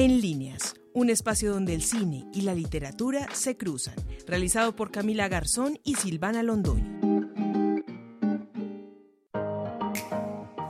En líneas, un espacio donde el cine y la literatura se cruzan, realizado por Camila Garzón y Silvana Londoño.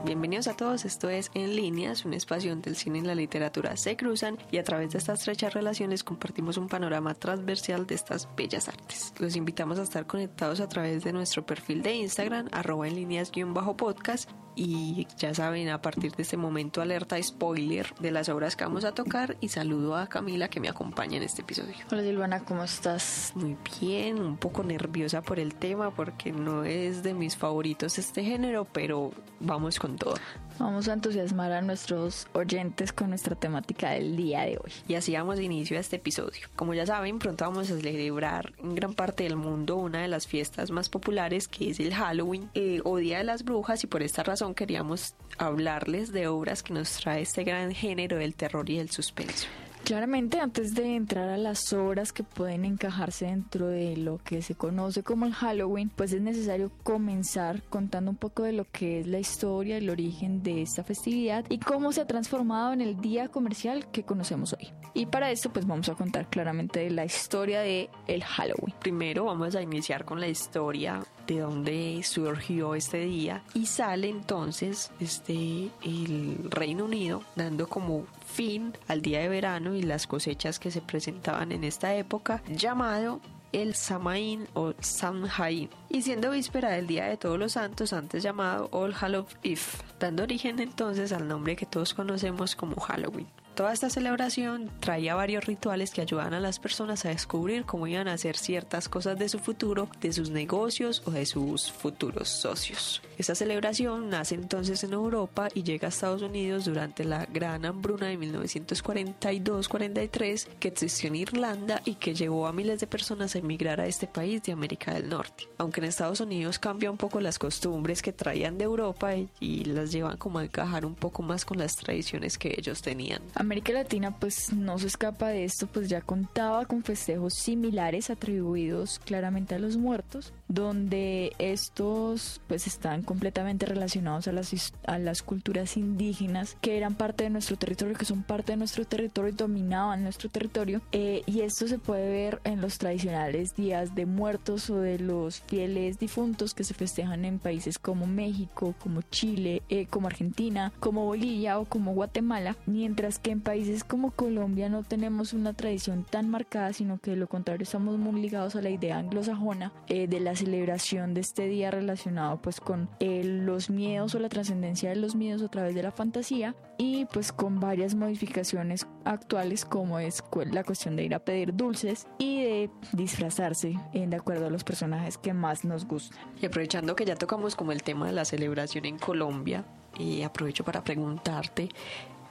Bienvenidos a todos, esto es En Líneas, un espacio donde el cine y la literatura se cruzan y a través de estas estrechas relaciones compartimos un panorama transversal de estas bellas artes. Los invitamos a estar conectados a través de nuestro perfil de Instagram, arroba en líneas-podcast y ya saben, a partir de este momento alerta spoiler de las obras que vamos a tocar y saludo a Camila que me acompaña en este episodio. Hola Silvana, ¿cómo estás? Muy bien, un poco nerviosa por el tema porque no es de mis favoritos este género, pero vamos con todo. Vamos a entusiasmar a nuestros oyentes con nuestra temática del día de hoy. Y así damos inicio a este episodio. Como ya saben, pronto vamos a celebrar en gran parte del mundo una de las fiestas más populares que es el Halloween eh, o Día de las Brujas y por esta razón queríamos hablarles de obras que nos trae este gran género del terror y el suspenso. Claramente, antes de entrar a las obras que pueden encajarse dentro de lo que se conoce como el Halloween, pues es necesario comenzar contando un poco de lo que es la historia, el origen de esta festividad y cómo se ha transformado en el día comercial que conocemos hoy. Y para esto, pues vamos a contar claramente la historia de el Halloween. Primero vamos a iniciar con la historia de dónde surgió este día y sale entonces este el Reino Unido dando como fin al día de verano y las cosechas que se presentaban en esta época, llamado el Samaín o Samhain, y siendo víspera del Día de Todos los Santos, antes llamado All Hallows Eve, dando origen entonces al nombre que todos conocemos como Halloween. Toda esta celebración traía varios rituales que ayudaban a las personas a descubrir cómo iban a hacer ciertas cosas de su futuro, de sus negocios o de sus futuros socios. Esta celebración nace entonces en Europa y llega a Estados Unidos durante la gran hambruna de 1942-43 que existió en Irlanda y que llevó a miles de personas a emigrar a este país de América del Norte. Aunque en Estados Unidos cambia un poco las costumbres que traían de Europa y, las llevan como a encajar un poco más con las tradiciones que ellos tenían. América Latina pues no se escapa de esto, pues ya contaba con festejos similares atribuidos claramente a los muertos, donde estos pues están completamente relacionados a las, a las culturas indígenas que eran parte de nuestro territorio, que son parte de nuestro territorio y dominaban nuestro territorio. Eh, y esto se puede ver en los tradicionales días de muertos o de los fieles difuntos que se festejan en países como México, como Chile, eh, como Argentina, como Bolivia o como Guatemala, mientras que en países como Colombia no tenemos una tradición tan marcada, sino que de lo contrario estamos muy ligados a la idea anglosajona eh, de la celebración de este día relacionado pues con eh, los miedos o la trascendencia de los miedos a través de la fantasía y pues con varias modificaciones actuales como es la cuestión de ir a pedir dulces y de disfrazarse en de acuerdo a los personajes que más nos gustan. Y aprovechando que ya tocamos como el tema de la celebración en Colombia, aprovecho para preguntarte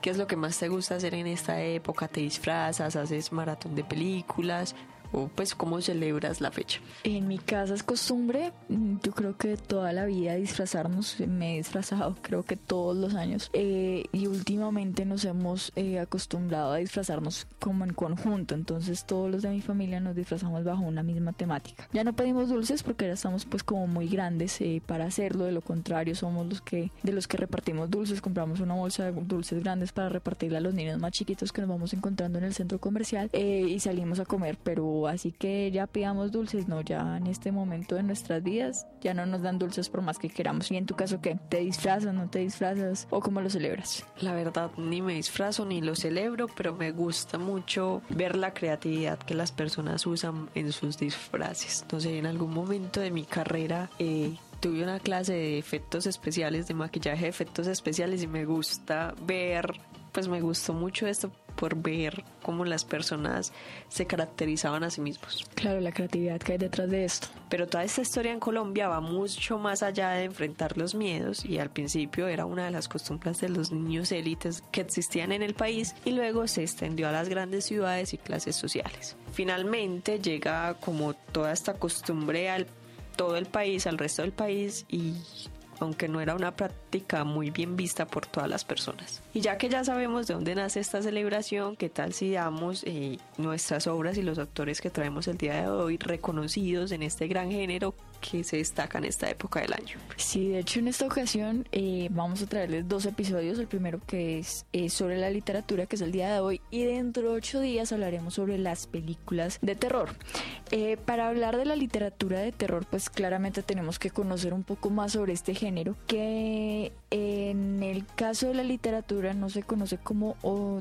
¿Qué es lo que más te gusta hacer en esta época? ¿Te disfrazas? ¿Haces maratón de películas? O pues cómo celebras la fecha? En mi casa es costumbre, mm, yo creo que toda la vida disfrazarnos, me he disfrazado creo que todos los años eh, y últimamente nos hemos eh, acostumbrado a disfrazarnos como en conjunto, entonces todos los de mi familia nos disfrazamos bajo una misma temática. Ya no pedimos dulces porque ya estamos pues como muy grandes eh, para hacerlo, de lo contrario somos los que de los que repartimos dulces, compramos una bolsa de dulces grandes para repartirla a los niños más chiquitos que nos vamos encontrando en el centro comercial y salimos a comer, pero así que ya pidamos dulces, no, ya en este momento de nuestras vidas ya no nos dan dulces por más que queramos. ¿Y en tu caso qué? ¿Te disfrazas, no te disfrazas o cómo lo celebras? La verdad, ni me disfrazo ni lo celebro, pero me gusta mucho ver la creatividad que las personas usan en sus disfraces. Entonces, en algún momento de mi carrera eh, tuve una clase de efectos especiales, de maquillaje de efectos especiales y me gusta ver, pues me gustó mucho esto por ver cómo las personas se caracterizaban a sí mismos. Claro, la creatividad que hay detrás de esto. Pero toda esta historia en Colombia va mucho más allá de enfrentar los miedos y al principio era una de las costumbres de los niños élites que existían en el país y luego se extendió a las grandes ciudades y clases sociales. Finalmente llega como toda esta costumbre al todo el país, al resto del país y aunque no era una práctica muy bien vista por todas las personas. Y ya que ya sabemos de dónde nace esta celebración, ¿qué tal si damos eh, nuestras obras y los actores que traemos el día de hoy reconocidos en este gran género que se destaca en esta época del año. Sí, de hecho en esta ocasión eh, vamos a traerles dos episodios. El primero que es sobre la literatura, que es el día de hoy, y dentro de ocho días hablaremos sobre las películas de terror. Eh, para hablar de la literatura de terror, pues claramente tenemos que conocer un poco más sobre este género, que en el caso de la literatura no se conoce como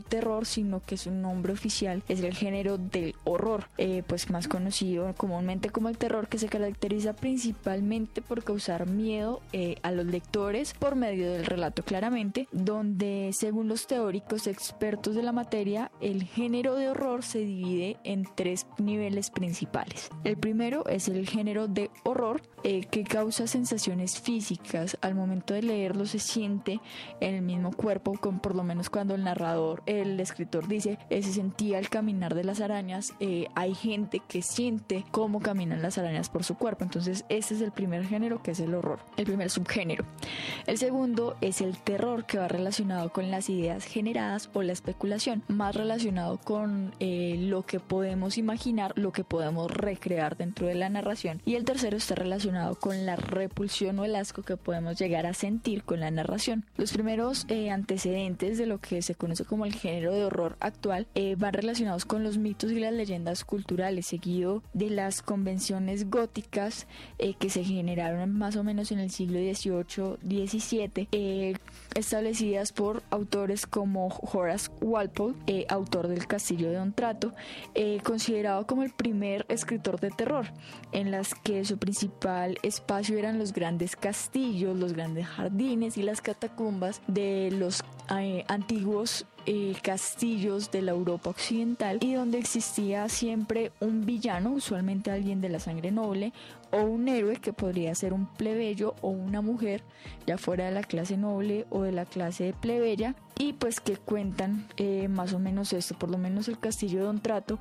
terror, sino que su nombre oficial es el género del horror, eh, pues más conocido comúnmente como el terror, que se caracteriza principalmente por causar miedo eh, a los lectores por medio del relato claramente, donde según los teóricos expertos de la materia, el género de horror se divide en tres niveles principales. El primero es el género de horror, eh, que causa sensaciones físicas al momento de leerlo siente en el mismo cuerpo, con por lo menos cuando el narrador, el escritor dice, eh, se sentía al caminar de las arañas, eh, hay gente que siente cómo caminan las arañas por su cuerpo. Entonces, este es el primer género que es el horror, el primer subgénero. El segundo es el terror, que va relacionado con las ideas generadas o la especulación, más relacionado con eh, lo que podemos imaginar, lo que podemos recrear dentro de la narración. Y el tercero está relacionado con la repulsión o el asco que podemos llegar a sentir con la narración. Los primeros antecedentes de lo que se conoce como el género de horror actual eh, van relacionados con los mitos y las leyendas culturales, seguido de las convenciones góticas eh, que se generaron más o menos en el siglo XVIII-XVII, eh, establecidas por autores como Horace Walpole, autor del Castillo de Don Trato, considerado como el primer escritor de terror, en las que su principal espacio eran los grandes castillos, los grandes jardines las catacumbas de los antiguos eh, castillos de la Europa occidental y donde existía siempre un villano, usualmente alguien de la sangre noble, o un héroe que podría ser un plebeyo o una mujer, ya fuera de la clase noble o de la clase plebeya, y pues que cuentan eh, más o menos esto, por lo menos el castillo de Don Trato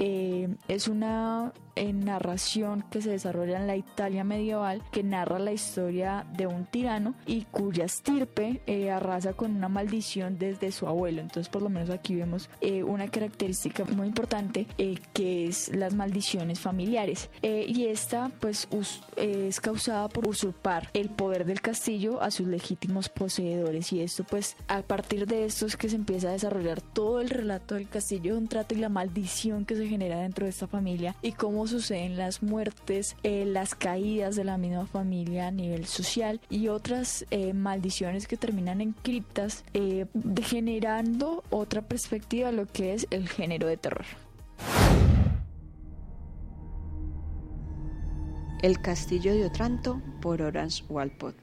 eh, es una eh, narración que se desarrolla en la Italia medieval que narra la historia de un tirano y cuya estirpe arrasa con una maldición desde su abuelo. Entonces por lo menos aquí vemos una característica muy importante que es las maldiciones familiares y esta pues es causada por usurpar el poder del castillo a sus legítimos poseedores y esto pues a partir de esto es que se empieza a desarrollar todo el relato del castillo un trato y la maldición que se genera dentro de esta familia y cómo suceden las muertes, eh, las caídas de la misma familia a nivel social y otras eh, maldiciones que terminan en criptas, eh, generando otra perspectiva lo que es el género de terror. El castillo de Otranto por Horace Walpole.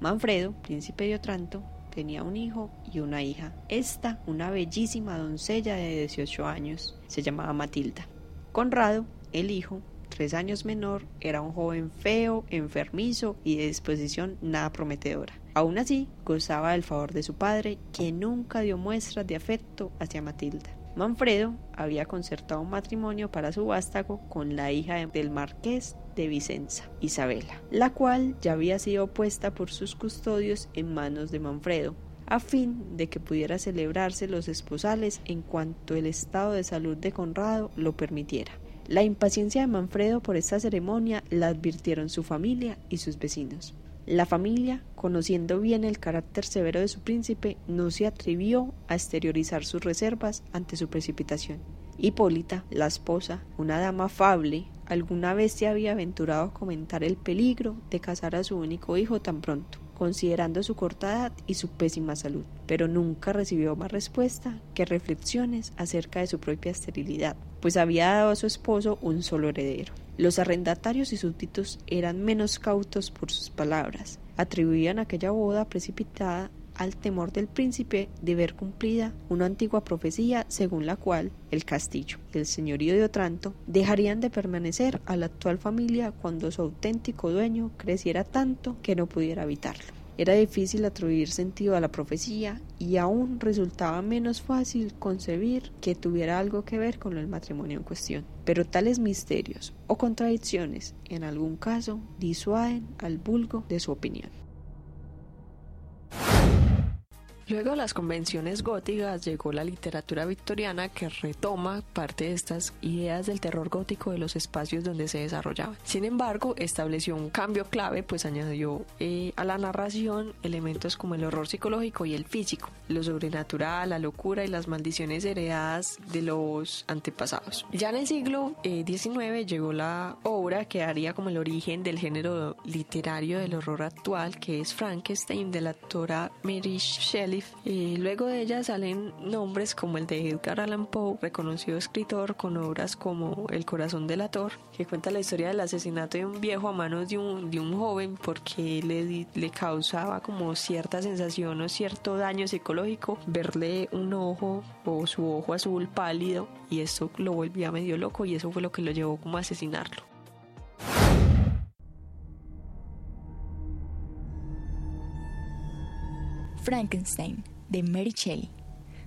Manfredo, príncipe de Otranto, tenía un hijo y una hija. Esta, una bellísima doncella de 18 años, se llamaba Matilda. Conrado, el hijo, tres años menor, era un joven feo, enfermizo y de disposición nada prometedora. Aún así, gozaba del favor de su padre, que nunca dio muestras de afecto hacia Matilda. Manfredo había concertado un matrimonio para su vástago con la hija del marqués de Vicenza, Isabela, la cual ya había sido puesta por sus custodios en manos de Manfredo, a fin de que pudiera celebrarse los esposales en cuanto el estado de salud de Conrado lo permitiera. La impaciencia de Manfredo por esta ceremonia la advirtieron su familia y sus vecinos. La familia, conociendo bien el carácter severo de su príncipe, no se atrevió a exteriorizar sus reservas ante su precipitación. Hipólita, la esposa, una dama afable, alguna vez se había aventurado a comentar el peligro de casar a su único hijo tan pronto, considerando su corta edad y su pésima salud, pero nunca recibió más respuesta que reflexiones acerca de su propia esterilidad, pues había dado a su esposo un solo heredero. Los arrendatarios y súbditos eran menos cautos por sus palabras, atribuían aquella boda precipitada al temor del príncipe de ver cumplida una antigua profecía según la cual el castillo y el señorío de Otranto dejarían de permanecer a la actual familia cuando su auténtico dueño creciera tanto que no pudiera habitarlo. Era difícil atribuir sentido a la profecía y aún resultaba menos fácil concebir que tuviera algo que ver con el matrimonio en cuestión. Pero tales misterios o contradicciones en algún caso disuaden al vulgo de su opinión. Luego de las convenciones góticas llegó la literatura victoriana que retoma parte de estas ideas del terror gótico de los espacios donde se desarrollaban. Sin embargo, estableció un cambio clave, pues añadió eh, a la narración elementos como el horror psicológico y el físico, lo sobrenatural, la locura y las maldiciones heredadas de los antepasados. Ya en el siglo XIX eh, llegó la obra que haría como el origen del género literario del horror actual, que es Frankenstein, de la autora Mary Shelley. Y luego de ella salen nombres como el de Edgar Allan Poe, reconocido escritor con obras como El corazón del ator, que cuenta la historia del asesinato de un viejo a manos de un, de un joven porque le, le causaba como cierta sensación o cierto daño psicológico verle un ojo o su ojo azul pálido y eso lo volvía medio loco y eso fue lo que lo llevó como a asesinarlo. Frankenstein, de Mary Shelley.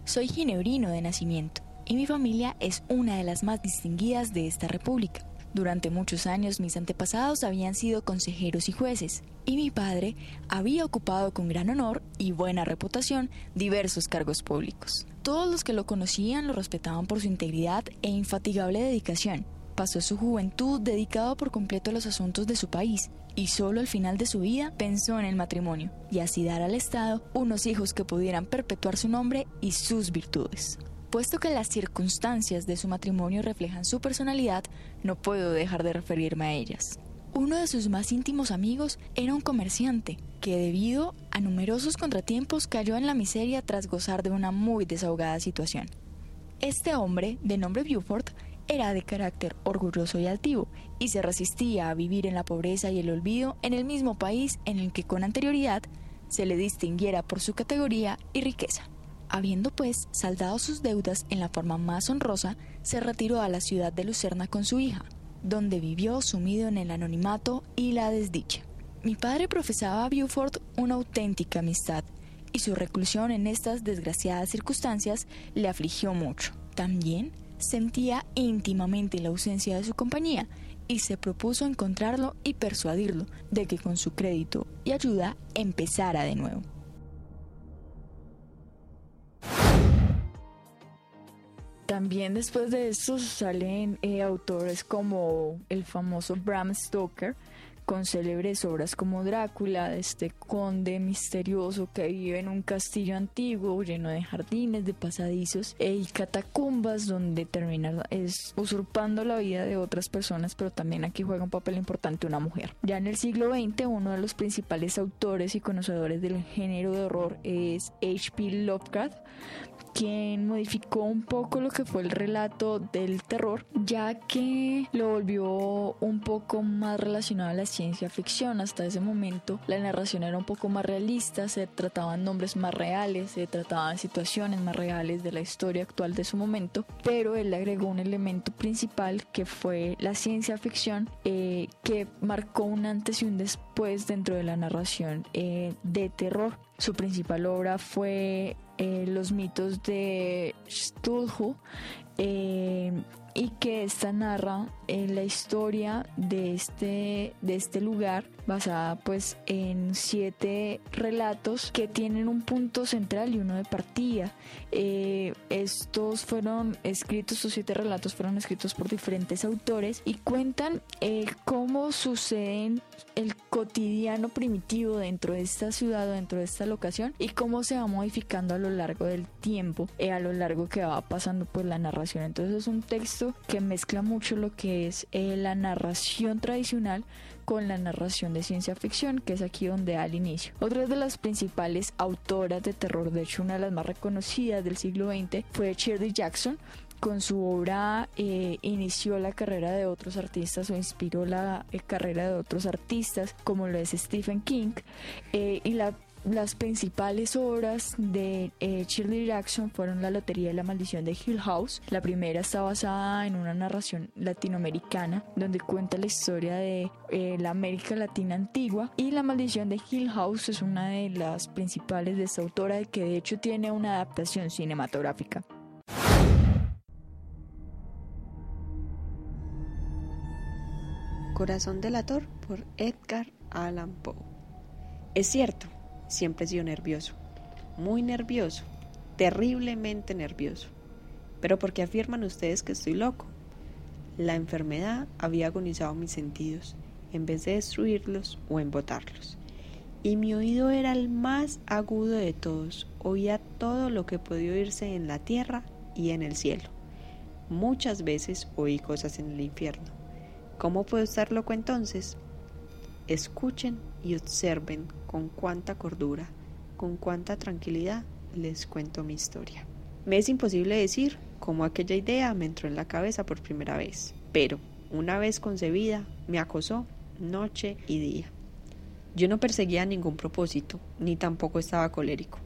Soy ginebrino de nacimiento y mi familia es una de las más distinguidas de esta república. Durante muchos años mis antepasados habían sido consejeros y jueces, y mi padre había ocupado con gran honor y buena reputación diversos cargos públicos. Todos los que lo conocían lo respetaban por su integridad e infatigable dedicación. Pasó su juventud dedicado por completo a los asuntos de su país, y solo al final de su vida pensó en el matrimonio y así dar al Estado unos hijos que pudieran perpetuar su nombre y sus virtudes. Puesto que las circunstancias de su matrimonio reflejan su personalidad, no puedo dejar de referirme a ellas. Uno de sus más íntimos amigos era un comerciante que debido a numerosos contratiempos cayó en la miseria tras gozar de una muy desahogada situación. Este hombre, de nombre Buford, era de carácter orgulloso y altivo y se resistía a vivir en la pobreza y el olvido en el mismo país en el que con anterioridad se le distinguiera por su categoría y riqueza. Habiendo pues saldado sus deudas en la forma más honrosa, se retiró a la ciudad de Lucerna con su hija, donde vivió sumido en el anonimato y la desdicha. Mi padre profesaba a Buford una auténtica amistad, y su reclusión en estas desgraciadas circunstancias le afligió mucho. También sentía íntimamente la ausencia de su compañía y se propuso encontrarlo y persuadirlo de que con su crédito y ayuda empezara de nuevo. También después de esto salen eh, autores como el famoso Bram Stoker, con célebres obras como Drácula, este conde misterioso que vive en un castillo antiguo lleno de jardines, de pasadizos e y catacumbas donde termina es usurpando la vida de otras personas, pero también aquí juega un papel importante una mujer. Ya en el siglo XX, uno de los principales autores y conocedores del género de horror es H.P. Lovecraft, quien modificó un poco lo que fue el relato del terror, ya que lo volvió un poco más relacionado a la ciencia ficción. Hasta ese momento la narración era un poco más realista, se trataban nombres más reales, se trataban situaciones más reales de la historia actual de su momento, pero él agregó un elemento principal que fue la ciencia ficción eh, que marcó un antes y un después dentro de la narración eh, de terror. Su principal obra fue eh, los mitos de Cthulhu eh, y que esta narra en la historia de este, de este lugar basada pues en siete relatos que tienen un punto central y uno de partida. Eh, estos fueron escritos, estos siete relatos fueron escritos por diferentes autores y cuentan eh, cómo suceden el cotidiano primitivo dentro de esta ciudad o dentro de esta locación y cómo se va modificando a lo largo del tiempo, eh, a lo largo que va pasando pues la narración. Entonces es un texto que mezcla mucho lo que es la narración tradicional con la narración de ciencia ficción, que es aquí donde da el inicio. Otra de las principales autoras de terror, de hecho una de las más reconocidas del siglo XX, fue Shirley Jackson, con su obra eh, inició la carrera de otros artistas o inspiró la eh, carrera de otros artistas como lo es Stephen King eh, y la las principales obras de eh, Shirley Jackson fueron La Lotería y la Maldición de Hill House. La primera está basada en una narración latinoamericana donde cuenta la historia de eh, la América Latina antigua y La Maldición de Hill House es una de las principales de esta autora que de hecho tiene una adaptación cinematográfica. Corazón delator por Edgar Allan Poe. Es cierto, siempre he sido nervioso. muy nervioso, terriblemente nervioso. Pero ¿por qué afirman ustedes que estoy loco? La enfermedad había agonizado mis sentidos, en vez de destruirlos o embotarlos. Y mi oído era el más agudo de todos, oía todo lo que podía oírse en la tierra y en el cielo. Muchas veces oí cosas en el infierno. ¿Cómo puedo estar loco entonces? Escuchen y observen con cuánta cordura, con cuánta tranquilidad les cuento mi historia. Me es imposible decir cómo aquella idea me entró en la cabeza por primera vez, pero una vez concebida me acosó noche y día. Yo no perseguía ningún propósito, ni tampoco estaba colérico.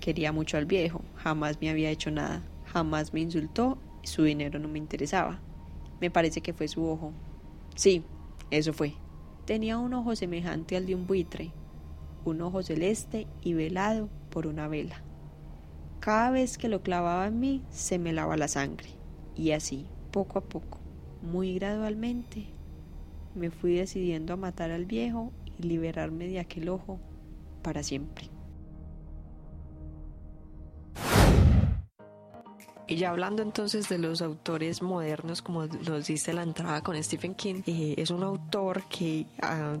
Quería mucho al viejo, jamás me había hecho nada, jamás me insultó su dinero no me interesaba. Me parece que fue su ojo. Sí, eso fue. Tenía un ojo semejante al de un buitre, un ojo celeste y velado por una vela. Cada vez que lo clavaba en mí se me lava la sangre, y así, poco a poco, muy gradualmente, me fui decidiendo a matar al viejo y liberarme de aquel ojo para siempre. Y ya hablando entonces de los autores modernos, como nos dice la entrada con Stephen King, eh, es un autor que ha,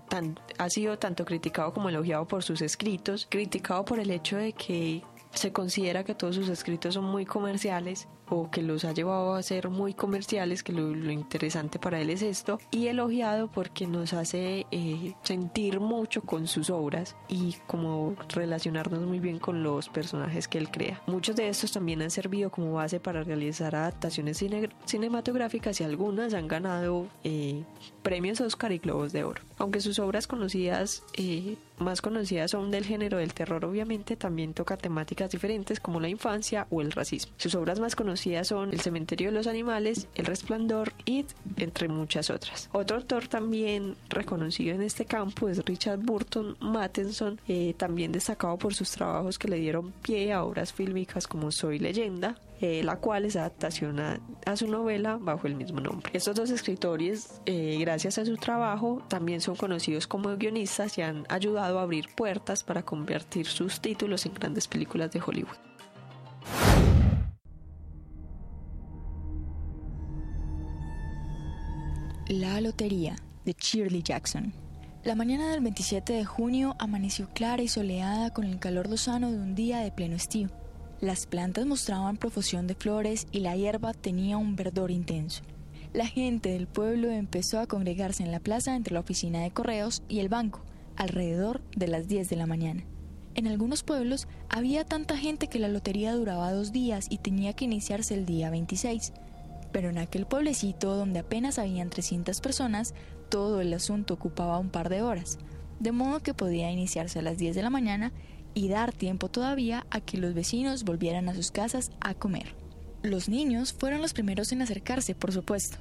ha sido tanto criticado como elogiado por sus escritos, criticado por el hecho de que se considera que todos sus escritos son muy comerciales o que los ha llevado a ser muy comerciales, que lo, interesante para él es esto, y elogiado porque nos hace eh, sentir mucho con sus obras y como relacionarnos muy bien con los personajes que él crea. Muchos de estos también han servido como base para realizar adaptaciones cinematográficas y algunas han ganado eh, premios Oscar y Globos de Oro. Aunque sus obras conocidas eh, más conocidas son del género del terror, obviamente también toca temáticas diferentes como la infancia o el racismo. Sus obras más conocidas son El cementerio de los animales, El resplandor, It, entre muchas otras. Otro autor también reconocido en este campo es Richard Burton Mattenson, eh, también destacado por sus trabajos que le dieron pie a obras fílmicas como Soy leyenda, eh, la cual es adaptación a, su novela bajo el mismo nombre. Estos dos escritores, eh, gracias a su trabajo, también son conocidos como guionistas y han ayudado a abrir puertas para convertir sus títulos en grandes películas de Hollywood. La Lotería de Shirley Jackson. La mañana del 27 de junio amaneció clara y soleada con el calor lozano de un día de pleno estío. Las plantas mostraban profusión de flores y la hierba tenía un verdor intenso. La gente del pueblo empezó a congregarse en la plaza entre la oficina de correos y el banco, alrededor de las 10 de la mañana. En algunos pueblos había tanta gente que la lotería duraba dos días y tenía que iniciarse el día 26. Pero en aquel pueblecito donde apenas habían 300 personas, todo el asunto ocupaba un par de horas, de modo que podía iniciarse a las 10 de la mañana y dar tiempo todavía a que los vecinos volvieran a sus casas a comer. Los niños fueron los primeros en acercarse, por supuesto.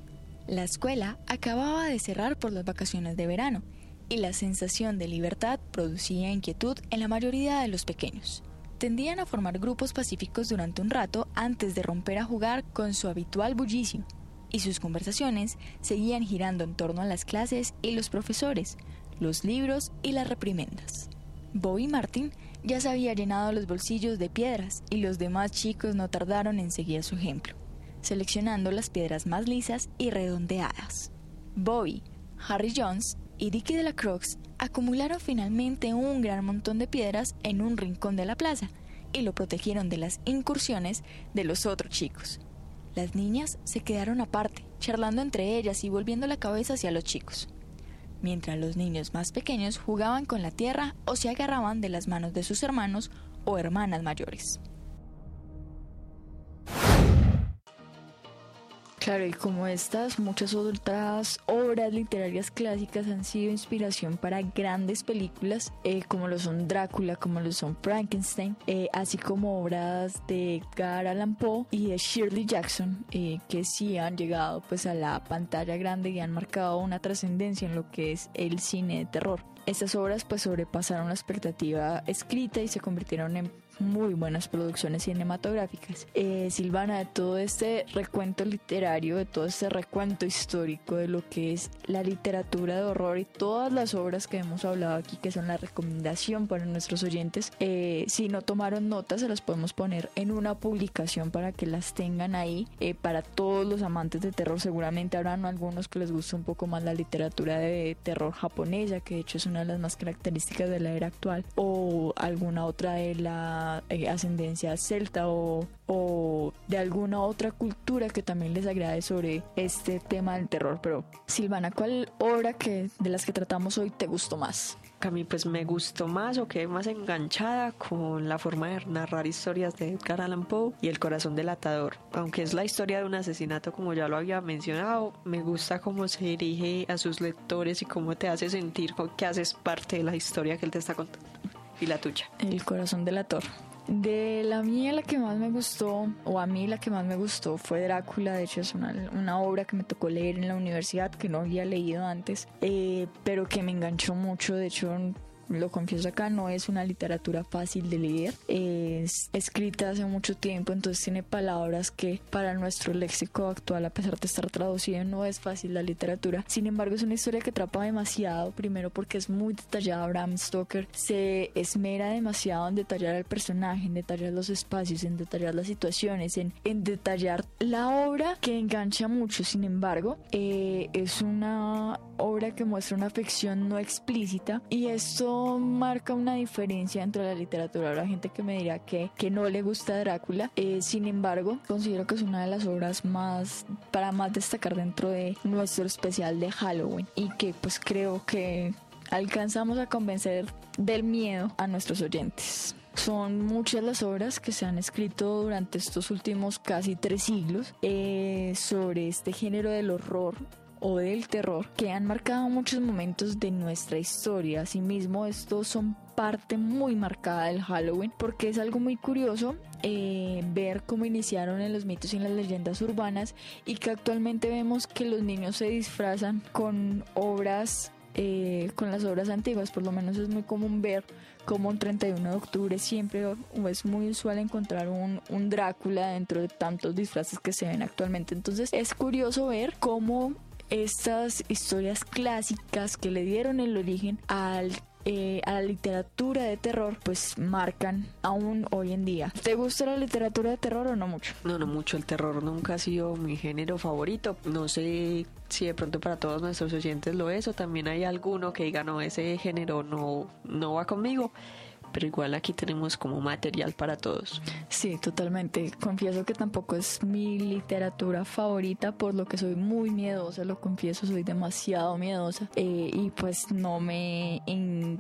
La escuela acababa de cerrar por las vacaciones de verano y la sensación de libertad producía inquietud en la mayoría de los pequeños. Tendían a formar grupos pacíficos durante un rato antes de romper a jugar con su habitual bullicio, y sus conversaciones seguían girando en torno a las clases y los profesores, los libros y las reprimendas. Bobby Martin ya se había llenado los bolsillos de piedras y los demás chicos no tardaron en seguir su ejemplo, seleccionando las piedras más lisas y redondeadas. Bobby, Harry Jones y Dickie de la Croix acumularon finalmente un gran montón de piedras en un rincón de la plaza y lo protegieron de las incursiones de los otros chicos. Las niñas se quedaron aparte, charlando entre ellas y volviendo la cabeza hacia los chicos mientras los niños más pequeños jugaban con la tierra o se agarraban de las manos de sus hermanos o hermanas mayores. Claro, y como estas, muchas otras obras literarias clásicas han sido inspiración para grandes películas, eh, como lo son Drácula, como lo son Frankenstein, eh, así como obras de Edgar Allan Poe y de Shirley Jackson, eh, que sí han llegado pues a la pantalla grande y han marcado una trascendencia en lo que es el cine de terror. Estas obras pues sobrepasaron la expectativa escrita y se convirtieron en muy buenas producciones cinematográficas. Eh, Silvana, de todo este recuento literario, de todo este recuento histórico de lo que es la literatura de horror y todas las obras que hemos hablado aquí, que son la recomendación para nuestros oyentes, eh, si no tomaron notas, se las podemos poner en una publicación para que las tengan ahí. Eh, para todos los amantes de terror, seguramente habrán algunos que les gusta un poco más la literatura de terror japonesa, que de hecho es una de las más características de la era actual, o alguna otra de la eh, ascendencia celta o, o de alguna otra cultura que también les agrade sobre este tema del terror. Pero Silvana, ¿cuál obra que de las que tratamos hoy te gustó más? A mí pues me gustó más o quedé más enganchada con la forma de narrar historias de Edgar Allan Poe y El corazón del atador. Aunque es la historia de un asesinato como ya lo había mencionado, me gusta cómo se dirige a sus lectores y cómo te hace sentir que haces parte de la historia que él te está contando. Y la tuya. El corazón del atador. De la mía la que más me gustó, o a mí la que más me gustó fue Drácula, de hecho es una, obra que me tocó leer en la universidad, que no había leído antes, eh, pero que me enganchó mucho, de hecho lo confieso acá, no es una literatura fácil de leer. Es escrita hace mucho tiempo, entonces tiene palabras que para nuestro léxico actual, a pesar de estar traducido, no es fácil la literatura. Sin embargo, es una historia que atrapa demasiado, primero porque es muy detallada. Bram Stoker se esmera demasiado en detallar el personaje, en detallar los espacios, en detallar las situaciones, en, en detallar la obra que engancha mucho. Sin embargo, eh, es una obra que muestra una afección no explícita y esto marca una diferencia entre la literatura. Habrá gente que me dirá que, que no le gusta Drácula, eh, sin embargo considero que es una de las obras más para más destacar dentro de nuestro especial de Halloween y que pues creo que alcanzamos a convencer del miedo a nuestros oyentes. Son muchas las obras que se han escrito durante estos últimos casi tres siglos eh, sobre este género del horror o del terror que han marcado muchos momentos de nuestra historia. Asimismo, estos son parte muy marcada del Halloween porque es algo muy curioso eh, ver cómo iniciaron en los mitos y en las leyendas urbanas y que actualmente vemos que los niños se disfrazan con obras eh, con las obras antiguas, por lo menos es muy común ver como un 31 de octubre siempre es muy usual encontrar un, un, Drácula dentro de tantos disfraces que se ven actualmente. Entonces es curioso ver cómo estas historias clásicas que le dieron el origen al eh, a la literatura de terror, pues marcan aún hoy en día. ¿Te gusta la literatura de terror o no mucho? No, no mucho. El terror nunca ha sido mi género favorito. No sé si de pronto para todos nuestros oyentes lo es o también hay alguno que diga no, ese género no, no va conmigo pero igual aquí tenemos como material para todos. Sí, totalmente. Confieso que tampoco es mi literatura favorita, por lo que soy muy miedosa, lo confieso, soy demasiado miedosa eh, y pues no me,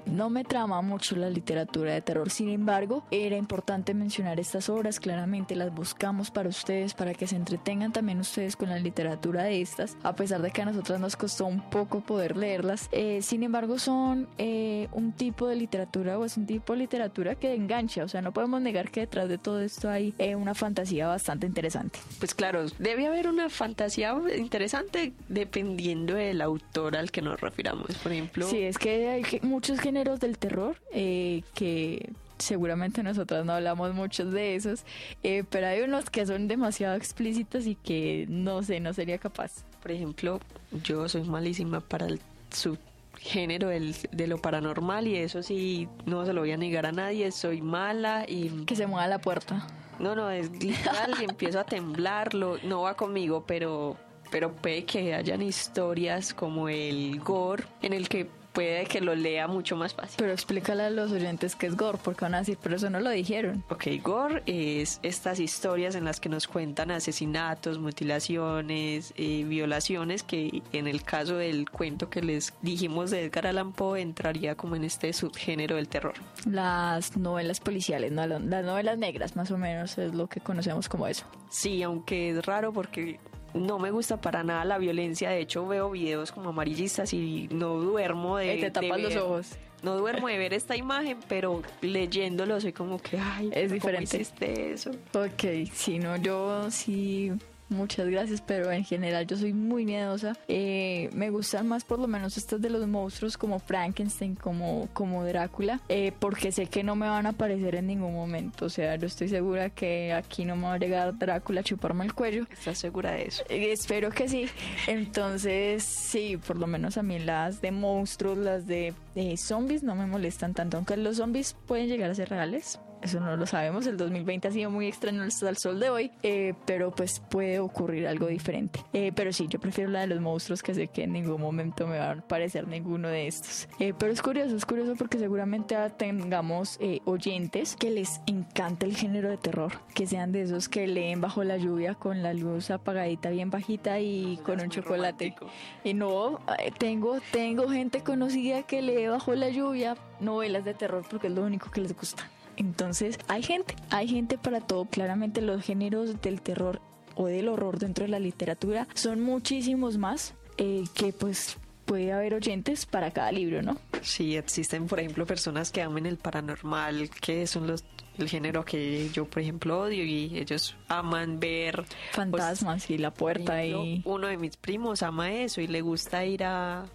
no me trama mucho la literatura de terror. Sin embargo, era importante mencionar estas obras, claramente las buscamos para ustedes, para que se entretengan también ustedes con la literatura de estas, a pesar de que a nosotras nos costó un poco poder leerlas. Eh, sin embargo, son eh, un tipo de literatura o es un tipo de literatura que engancha, o sea, no podemos negar que detrás de todo esto hay eh, una fantasía bastante interesante. Pues claro, debe haber una fantasía interesante dependiendo del autor al que nos refiramos, por ejemplo. Sí, es que hay muchos géneros del terror eh, que seguramente nosotras no hablamos muchos de esos, eh, pero hay unos que son demasiado explícitos y que no sé, no sería capaz. Por ejemplo, yo soy malísima para el sub género del, de lo paranormal y eso sí, no se lo voy a negar a nadie, soy mala y... Que se mueva la puerta. No, no, es literal y empiezo a temblarlo, no va conmigo, pero, pero puede que hayan historias como el gore en el que puede que lo lea mucho más fácil. Pero explícale a los oyentes qué es gore, porque van a decir, pero eso no lo dijeron. Ok, gore es estas historias en las que nos cuentan asesinatos, mutilaciones, eh, violaciones, que en el caso del cuento que les dijimos de Edgar Allan Poe entraría como en este subgénero del terror. Las novelas policiales, ¿no? las novelas negras más o menos es lo que conocemos como eso. Sí, aunque es raro porque no me gusta para nada la violencia. De hecho, veo videos como amarillistas y no duermo de. te tapas los ojos. No duermo de ver esta imagen, pero leyéndolo soy como que, ay, es diferente. ¿cómo hiciste eso? Ok, si no, yo sí Muchas gracias, pero en general yo soy muy miedosa. Eh, me gustan más por lo menos estas de los monstruos como Frankenstein, como, como Drácula, eh, porque sé que no me van a aparecer en ningún momento. O sea, yo estoy segura que aquí no me va a llegar Drácula a chuparme el cuello. ¿Estás segura de eso? Eh, espero que sí. Entonces, sí, por lo menos a mí las de monstruos, las de zombies no me molestan tanto, aunque los zombies pueden llegar a ser reales eso no lo sabemos, el 2020 ha sido muy extraño hasta el sol de hoy, eh, pero pues puede ocurrir algo diferente. Eh, pero sí, yo prefiero la de los monstruos que sé que en ningún momento me va a aparecer ninguno de estos. Eh, pero es curioso, es curioso porque seguramente tengamos oyentes que les encanta el género de terror, que sean de esos que leen bajo la lluvia con la luz apagadita bien bajita y con un chocolate. Y no, tengo, tengo gente conocida que lee bajo la lluvia novelas de terror porque es lo único que les gusta. Entonces, hay gente, hay gente para todo. Claramente los géneros del terror o del horror dentro de la literatura son muchísimos más eh, que pues puede haber oyentes para cada libro, ¿no? Sí, existen, por ejemplo, personas que amen el paranormal, que son los el género que yo, por ejemplo, odio y ellos aman ver pues, fantasmas y la puerta y uno de mis primos ama eso y le gusta ir a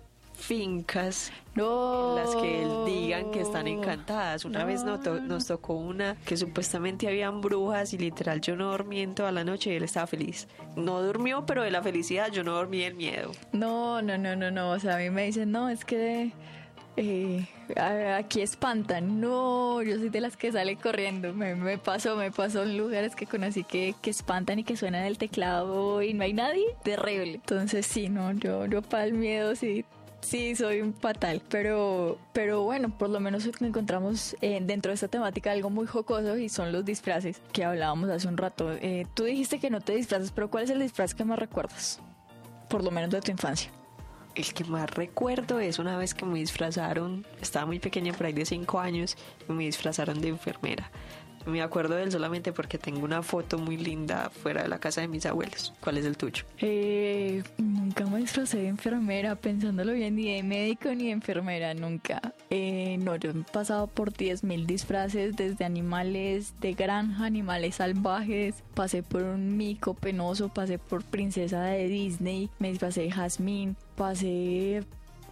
fincas en las que digan que están encantadas. Una vez nos, nos, tocó una que supuestamente habían brujas y literal yo no dormí en toda la noche y él estaba feliz. No durmió, pero de la felicidad yo no dormí el miedo. No, no, no, no, no. O sea, a mí me dicen, no, es que... Eh, aquí espantan. No, yo soy de las que sale corriendo. Me, me pasó, me pasó en lugares que conocí que, que espantan y que suenan el teclado y no hay nadie. Terrible. Entonces, sí, no, yo, yo para el miedo sí Sí, soy un fatal, pero, pero bueno, por lo menos encontramos eh, dentro de esta temática algo muy jocoso y son los disfraces que hablábamos hace un rato. Eh, tú dijiste que no te disfrazas, pero ¿cuál es el disfraz que más recuerdas? Por lo menos de tu infancia. El que más recuerdo es una vez que me disfrazaron, estaba muy pequeña, por ahí de 5 años, y me disfrazaron de enfermera. Me acuerdo de él solamente porque tengo una foto muy linda fuera de la casa de mis abuelos. ¿Cuál es el tuyo? Eh, nunca me disfrazé de enfermera, pensándolo bien, ni de médico ni de enfermera, nunca. Eh, no, yo he pasado por 10.000 disfraces, desde animales de granja, animales salvajes, pasé por un mico penoso, pasé por princesa de Disney, me disfrazé de Jasmine, pasé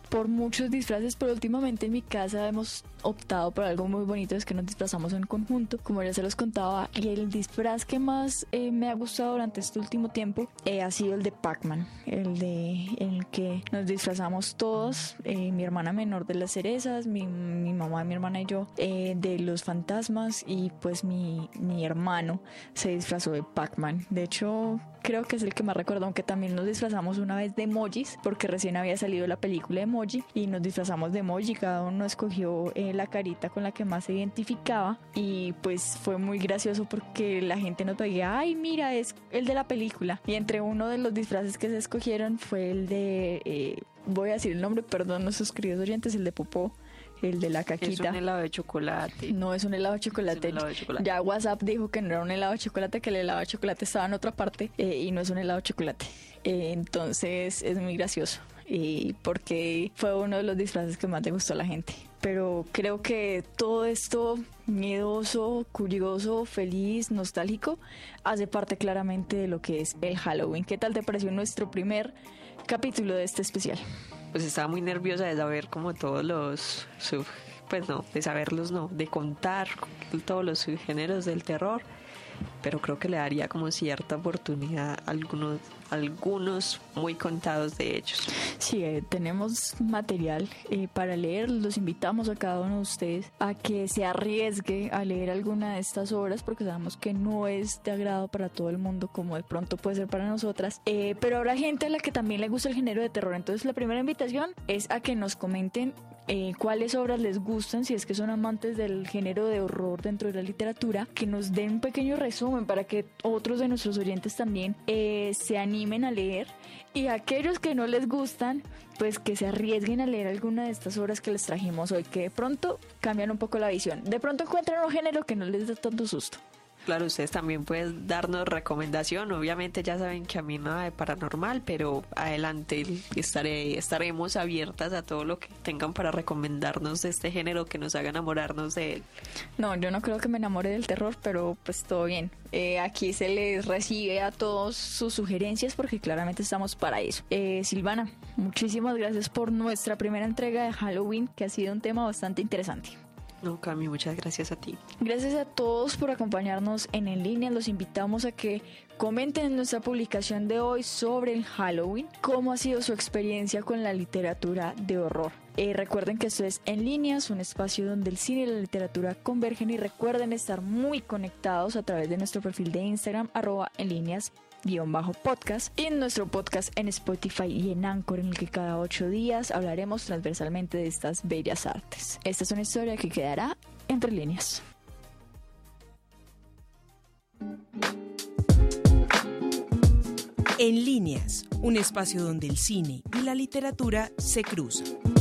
por muchos disfraces, pero últimamente en mi casa hemos optado por algo muy bonito, es que nos disfrazamos en conjunto, como ya se los contaba, y el disfraz que más eh, me ha gustado durante este último tiempo eh, ha sido el de Pac-Man, el de el que nos disfrazamos todos, eh, mi hermana menor de las cerezas, mi, mi, mamá, mi hermana y yo de los fantasmas y pues mi, mi hermano se disfrazó de Pac-Man. De hecho, creo que es el que más recuerdo, aunque también nos disfrazamos una vez de emojis, porque recién había salido la película de emoji y nos disfrazamos de emoji, cada uno escogió eh, la carita con la que más se identificaba y pues fue muy gracioso porque la gente nos veía, ay mira, es el de la película. Y entre uno de los disfraces que se escogieron fue el de, eh, voy a decir el nombre, perdón, nuestros queridos oyentes, el de Popó el de la caquita. Es un helado de chocolate. No es un helado de chocolate. Ya WhatsApp dijo que no era un helado de chocolate, que el helado de chocolate estaba en otra parte eh, y no es un helado de chocolate. Eh, entonces es muy gracioso y porque fue uno de los disfraces que más le gustó a la gente. Pero creo que todo esto miedoso, curioso, feliz, nostálgico, hace parte claramente de lo que es el Halloween. ¿Qué tal te pareció nuestro primer capítulo de este especial? pues estaba muy nerviosa de saber como todos los, pues no, de saberlos no, de contar todos los subgéneros del terror pero creo que le daría como cierta oportunidad a algunos, algunos muy contados de ellos. Sí, eh, tenemos material eh, para leer, los invitamos a cada uno de ustedes a que se arriesgue a leer alguna de estas obras porque sabemos que no es de agrado para todo el mundo como de pronto puede ser para nosotras, eh, pero habrá gente a la que también le gusta el género de terror, entonces la primera invitación es a que nos comenten eh, cuáles obras les gustan, si es que son amantes del género de horror dentro de la literatura, que nos den un pequeño resumen para que otros de nuestros oyentes también eh, se animen a leer y aquellos que no les gustan, pues que se arriesguen a leer alguna de estas obras que les trajimos hoy, que de pronto cambian un poco la visión, de pronto encuentran un género que no les da tanto susto. Claro, ustedes también pueden darnos recomendación. Obviamente ya saben que a mí nada de paranormal, pero adelante estaré, estaremos abiertas a todo lo que tengan para recomendarnos de este género que nos haga enamorarnos de él. No, yo no creo que me enamore del terror, pero pues todo bien. Eh, aquí se les recibe a todos sus sugerencias porque claramente estamos para eso. Eh, Silvana, muchísimas gracias por nuestra primera entrega de Halloween, que ha sido un tema bastante interesante. No, Cami, muchas gracias a ti. Gracias a todos por acompañarnos en En Línea. Los invitamos a que comenten en nuestra publicación de hoy sobre el Halloween, cómo ha sido su experiencia con la literatura de horror. Eh, recuerden que esto es En Líneas, un espacio donde el cine y la literatura convergen y recuerden estar muy conectados a través de nuestro perfil de Instagram, arroba en líneas podcast y en nuestro podcast en Spotify y en Anchor en el que cada ocho días hablaremos transversalmente de estas bellas artes. Esta es una historia que quedará entre líneas. En líneas, un espacio donde el cine y la literatura se cruzan.